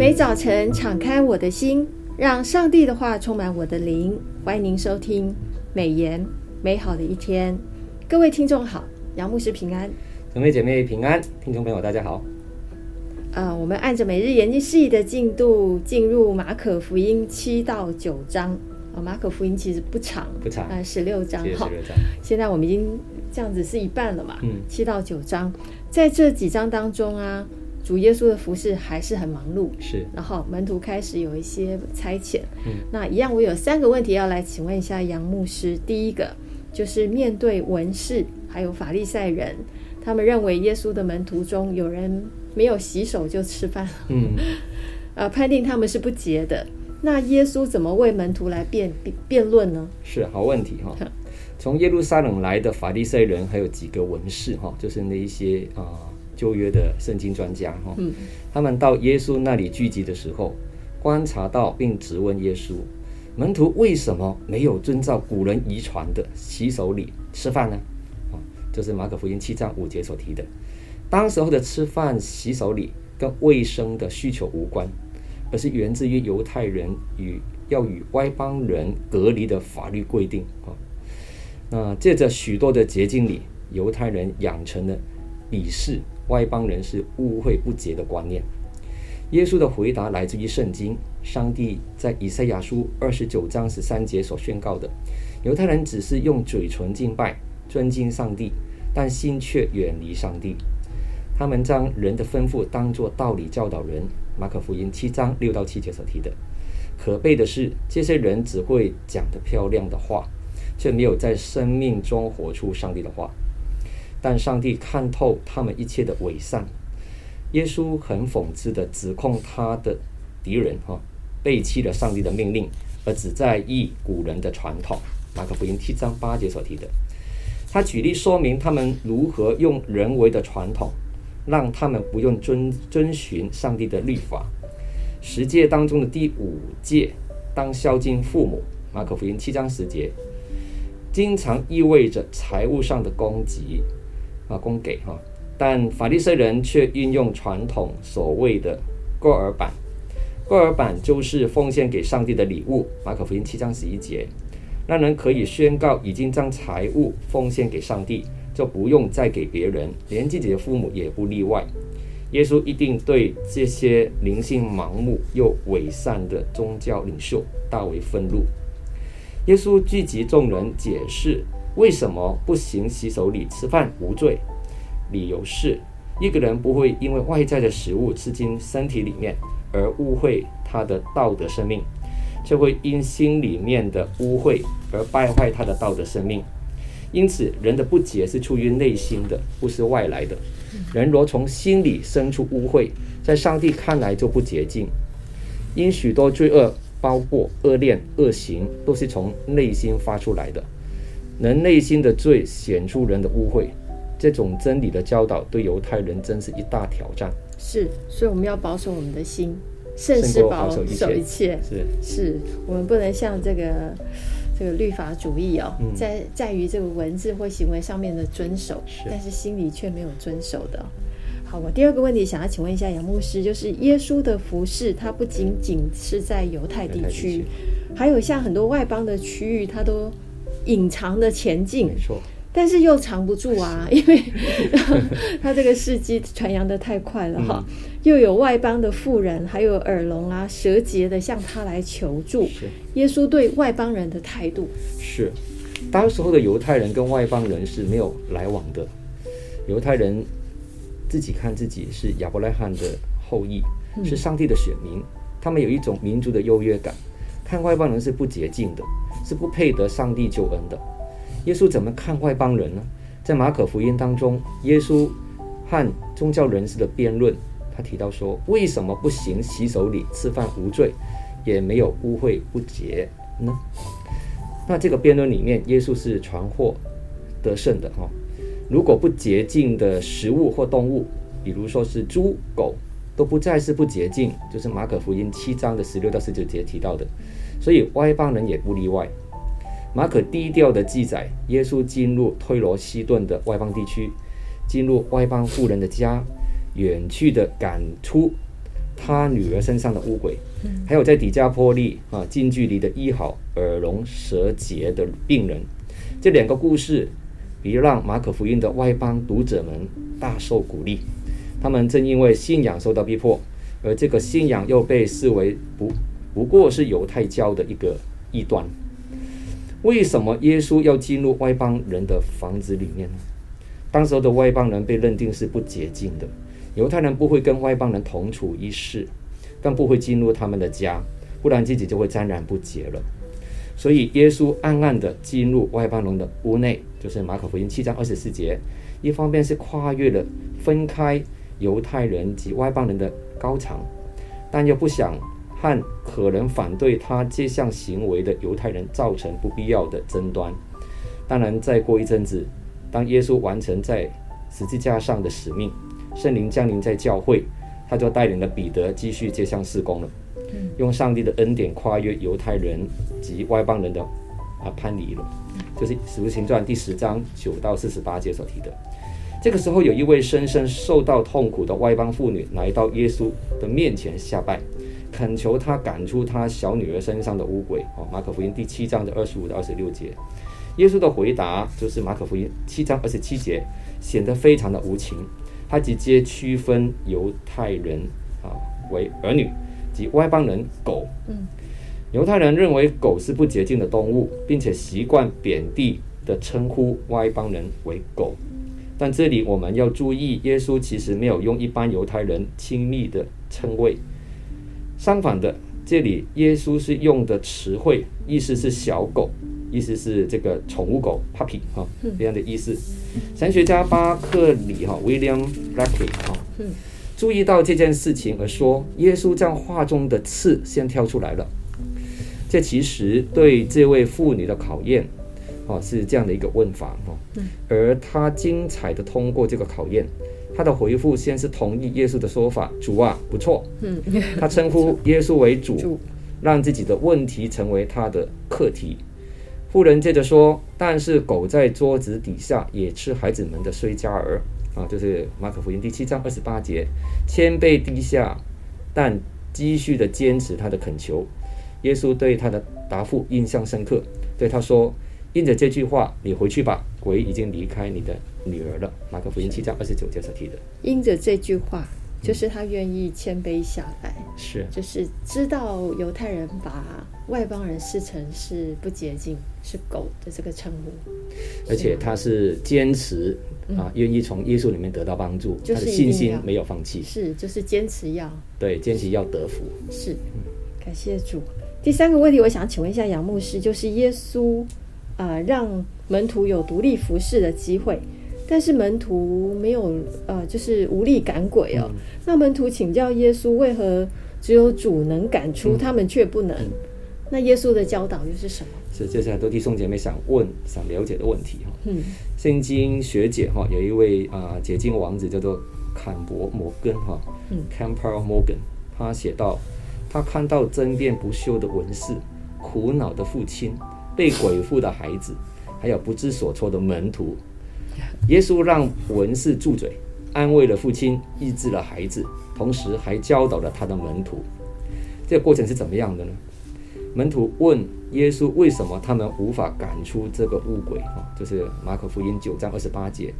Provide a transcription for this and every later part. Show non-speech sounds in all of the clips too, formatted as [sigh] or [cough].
每早晨敞开我的心，让上帝的话充满我的灵。欢迎您收听美言美好的一天。各位听众好，杨牧师平安，姊妹姐妹平安，听众朋友大家好。呃，我们按着每日研经释义的进度，进入马可福音七到九章。啊、哦，马可福音其实不长，不长，呃，十六章哈。章。现在我们已经这样子是一半了嘛？嗯，七到九章，在这几章当中啊，主耶稣的服饰还是很忙碌。是。然后门徒开始有一些差遣。嗯。那一样，我有三个问题要来请问一下杨牧师。第一个就是面对文士还有法利赛人，他们认为耶稣的门徒中有人没有洗手就吃饭。嗯。[laughs] 呃，判定他们是不洁的。那耶稣怎么为门徒来辩辩论呢？是好问题哈。[laughs] 从耶路撒冷来的法利赛人，还有几个文士哈，就是那一些啊旧约的圣经专家哈。嗯。他们到耶稣那里聚集的时候，观察到并质问耶稣：门徒为什么没有遵照古人遗传的洗手礼吃饭呢？啊，就是马可福音七章五节所提的。当时候的吃饭洗手礼跟卫生的需求无关。而是源自于犹太人与要与外邦人隔离的法律规定啊。那借着许多的捷径里，犹太人养成了鄙视外邦人是污秽不洁的观念。耶稣的回答来自于圣经，上帝在以赛亚书二十九章十三节所宣告的：犹太人只是用嘴唇敬拜、尊敬上帝，但心却远离上帝。他们将人的吩咐当作道理教导人。马可福音七章六到七节所提的，可悲的是，这些人只会讲得漂亮的话，却没有在生命中活出上帝的话。但上帝看透他们一切的伪善。耶稣很讽刺地指控他的敌人哈，背弃了上帝的命令，而只在意古人的传统。马可福音七章八节所提的，他举例说明他们如何用人为的传统。让他们不用遵遵循上帝的律法。十诫当中的第五诫，当孝敬父母。马可福音七章十节，经常意味着财务上的供给啊，供给哈。但法利赛人却运用传统所谓的过耳版，过耳版就是奉献给上帝的礼物。马可福音七章十一节，让人可以宣告已经将财物奉献给上帝。就不用再给别人，连自己的父母也不例外。耶稣一定对这些灵性盲目又伪善的宗教领袖大为愤怒。耶稣聚集众人解释为什么不行洗手礼吃饭无罪，理由是一个人不会因为外在的食物吃进身体里面而污秽他的道德生命，却会因心里面的污秽而败坏他的道德生命。因此，人的不洁是出于内心的，不是外来的。人若从心里生出污秽，在上帝看来就不洁净。因许多罪恶，包括恶念、恶行，都是从内心发出来的。人内心的罪显出人的污秽，这种真理的教导对犹太人真是一大挑战。是，所以我们要保守我们的心，甚是保守一切。是，是我们不能像这个。这个律法主义哦，在在于这个文字或行为上面的遵守，是但是心里却没有遵守的。好，我第二个问题想要请问一下杨牧师，就是耶稣的服饰，它不仅仅是在犹太地区，还有像很多外邦的区域，他都隐藏的前进。没错。但是又藏不住啊，因为 [laughs] 他这个事迹传扬的太快了哈，嗯、又有外邦的富人，还有耳聋啊、舌结的向他来求助。耶稣对外邦人的态度。是，当时候的犹太人跟外邦人是没有来往的，犹太人自己看自己是亚伯拉罕的后裔，嗯、是上帝的选民，他们有一种民族的优越感，看外邦人是不洁净的，是不配得上帝救恩的。耶稣怎么看外邦人呢？在马可福音当中，耶稣和宗教人士的辩论，他提到说：为什么不行洗手礼吃饭无罪，也没有污秽不洁呢？那这个辩论里面，耶稣是传获得胜的哈。如果不洁净的食物或动物，比如说是猪狗，都不再是不洁净，就是马可福音七章的十六到十九节提到的，所以外邦人也不例外。马可低调的记载，耶稣进入推罗西顿的外邦地区，进入外邦妇人的家，远去的赶出他女儿身上的污鬼，还有在底加坡利啊近距离的医好耳聋舌结的病人，这两个故事，比让马可福音的外邦读者们大受鼓励。他们正因为信仰受到逼迫，而这个信仰又被视为不不过是犹太教的一个异端。为什么耶稣要进入外邦人的房子里面呢？当时候的外邦人被认定是不洁净的，犹太人不会跟外邦人同处一室，更不会进入他们的家，不然自己就会沾染不洁了。所以耶稣暗暗地进入外邦人的屋内，就是马可福音七章二十四节，一方面是跨越了分开犹太人及外邦人的高墙，但又不想。和可能反对他这项行为的犹太人造成不必要的争端。当然，再过一阵子，当耶稣完成在十字架上的使命，圣灵降临在教会，他就带领了彼得继续这项事工了。用上帝的恩典跨越犹太人及外邦人的啊藩篱了，就是《使徒行传》第十章九到四十八节所提的。这个时候，有一位深深受到痛苦的外邦妇女来到耶稣的面前下拜。恳求他赶出他小女儿身上的污鬼。哦，马可福音第七章的二十五到二十六节，耶稣的回答就是马可福音七章二十七节，显得非常的无情。他直接区分犹太人啊为儿女及外邦人狗。嗯，犹太人认为狗是不洁净的动物，并且习惯贬低的称呼外邦人为狗。但这里我们要注意，耶稣其实没有用一般犹太人亲密的称谓。相反的，这里耶稣是用的词汇，意思是小狗，意思是这个宠物狗 puppy 哈，这样的意思。神学家巴克里哈 William Blackley 哈，注意到这件事情而说，耶稣将话中的刺先挑出来了。这其实对这位妇女的考验，哦，是这样的一个问法哈，而他精彩的通过这个考验。他的回复先是同意耶稣的说法，主啊，不错。嗯，[laughs] 他称呼耶稣为主，让自己的问题成为他的课题。妇人接着说：“但是狗在桌子底下也吃孩子们的碎渣儿。”啊，就是马可福音第七章二十八节，谦卑低下，但继续的坚持他的恳求。耶稣对他的答复印象深刻，对他说。因着这句话，你回去吧，鬼已经离开你的女儿了。马可福音七章二十九节所提的。因着这句话，就是他愿意谦卑下来，是，就是知道犹太人把外邦人视成是不洁净、是狗的这个称呼，而且他是坚持啊，愿意从耶稣里面得到帮助，他的信心没有放弃，是，就是坚持要对，坚持要得福，是，感谢主。第三个问题，我想请问一下杨牧师，就是耶稣。啊、呃，让门徒有独立服侍的机会，但是门徒没有，呃，就是无力赶鬼哦。嗯、那门徒请教耶稣，为何只有主能赶出，嗯、他们却不能？嗯、那耶稣的教导又是什么？是，这是很多弟兄姐妹想问、想了解的问题哈。嗯，圣经学姐哈，有一位啊解经王子叫做坎伯摩根哈，嗯，Campbell Morgan，他写道，他看到争辩不休的文士，苦恼的父亲。被鬼附的孩子，还有不知所措的门徒，耶稣让文士住嘴，安慰了父亲，医治了孩子，同时还教导了他的门徒。这个过程是怎么样的呢？门徒问耶稣，为什么他们无法赶出这个恶鬼？啊，就是马可福音九章二十八节。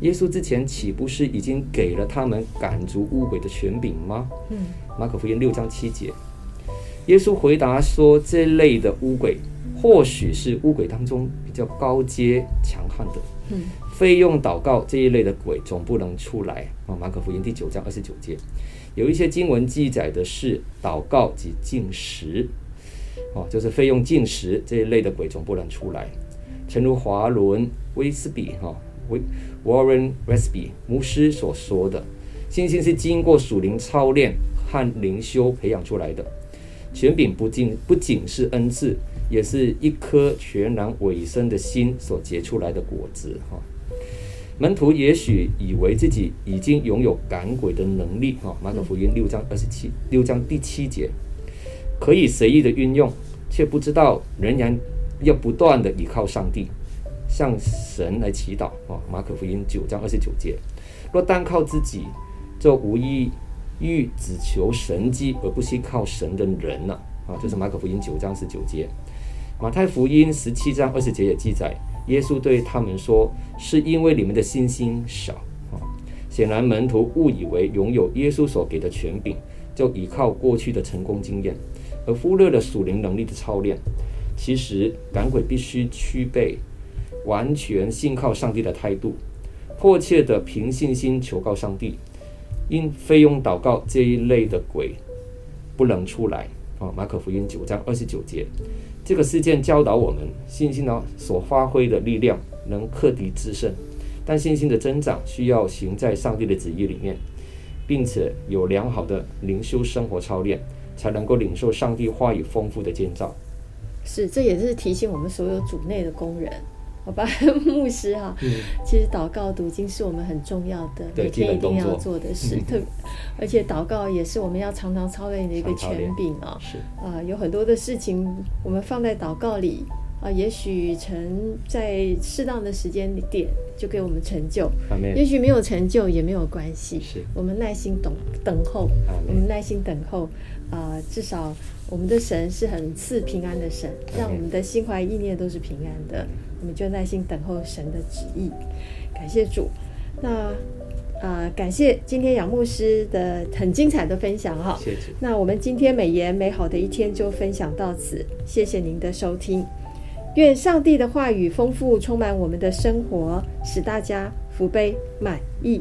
耶稣之前岂不是已经给了他们赶逐恶鬼的权柄吗？嗯，马可福音六章七节，耶稣回答说：这类的污鬼。或许是污鬼当中比较高阶强悍的，嗯，费用祷告这一类的鬼总不能出来啊。马可福音第九章二十九节，有一些经文记载的是祷告及进食，哦，就是费用进食这一类的鬼总不能出来。诚如华伦威斯比哈威 Warren Wiersbe 牧师所说的，信心是经过属灵操练和灵修培养出来的，权柄不仅不仅是恩赐。也是一颗全然委身的心所结出来的果子哈。门徒也许以为自己已经拥有赶鬼的能力哈。马可福音六章二十七六章第七节，可以随意的运用，却不知道仍然要不断的依靠上帝，向神来祈祷啊。马可福音九章二十九节，若单靠自己，就无益欲只求神迹而不是靠神的人了？啊，啊这是马可福音九章十九节。马太福音十七章二十节也记载，耶稣对他们说：“是因为你们的信心少。”啊，显然门徒误以为拥有耶稣所给的权柄，就依靠过去的成功经验，而忽略了属灵能力的操练。其实赶鬼必须具备完全信靠上帝的态度，迫切地凭信心求告上帝。因费用祷告这一类的鬼不能出来。啊，马可福音九章二十九节，这个事件教导我们，信心呢所发挥的力量能克敌制胜，但信心的增长需要行在上帝的旨意里面，并且有良好的灵修生活操练，才能够领受上帝话语丰富的建造。是，这也是提醒我们所有主内的工人。好吧，[laughs] 牧师哈，嗯、其实祷告读经是我们很重要的，每天一定要做的事。特，而且祷告也是我们要常常操练的一个权柄啊。是啊，有很多的事情我们放在祷告里啊，也许成在适当的时间点就给我们成就，也许没有成就也没有关系。是，我们耐心等等候，我们耐心等候啊，至少我们的神是很赐平安的神，让我们的心怀意念都是平安的。我们就耐心等候神的旨意，感谢主。那啊、呃，感谢今天杨牧师的很精彩的分享哈。谢谢。那我们今天美言美好的一天就分享到此，谢谢您的收听。愿上帝的话语丰富充满我们的生活，使大家福杯满溢。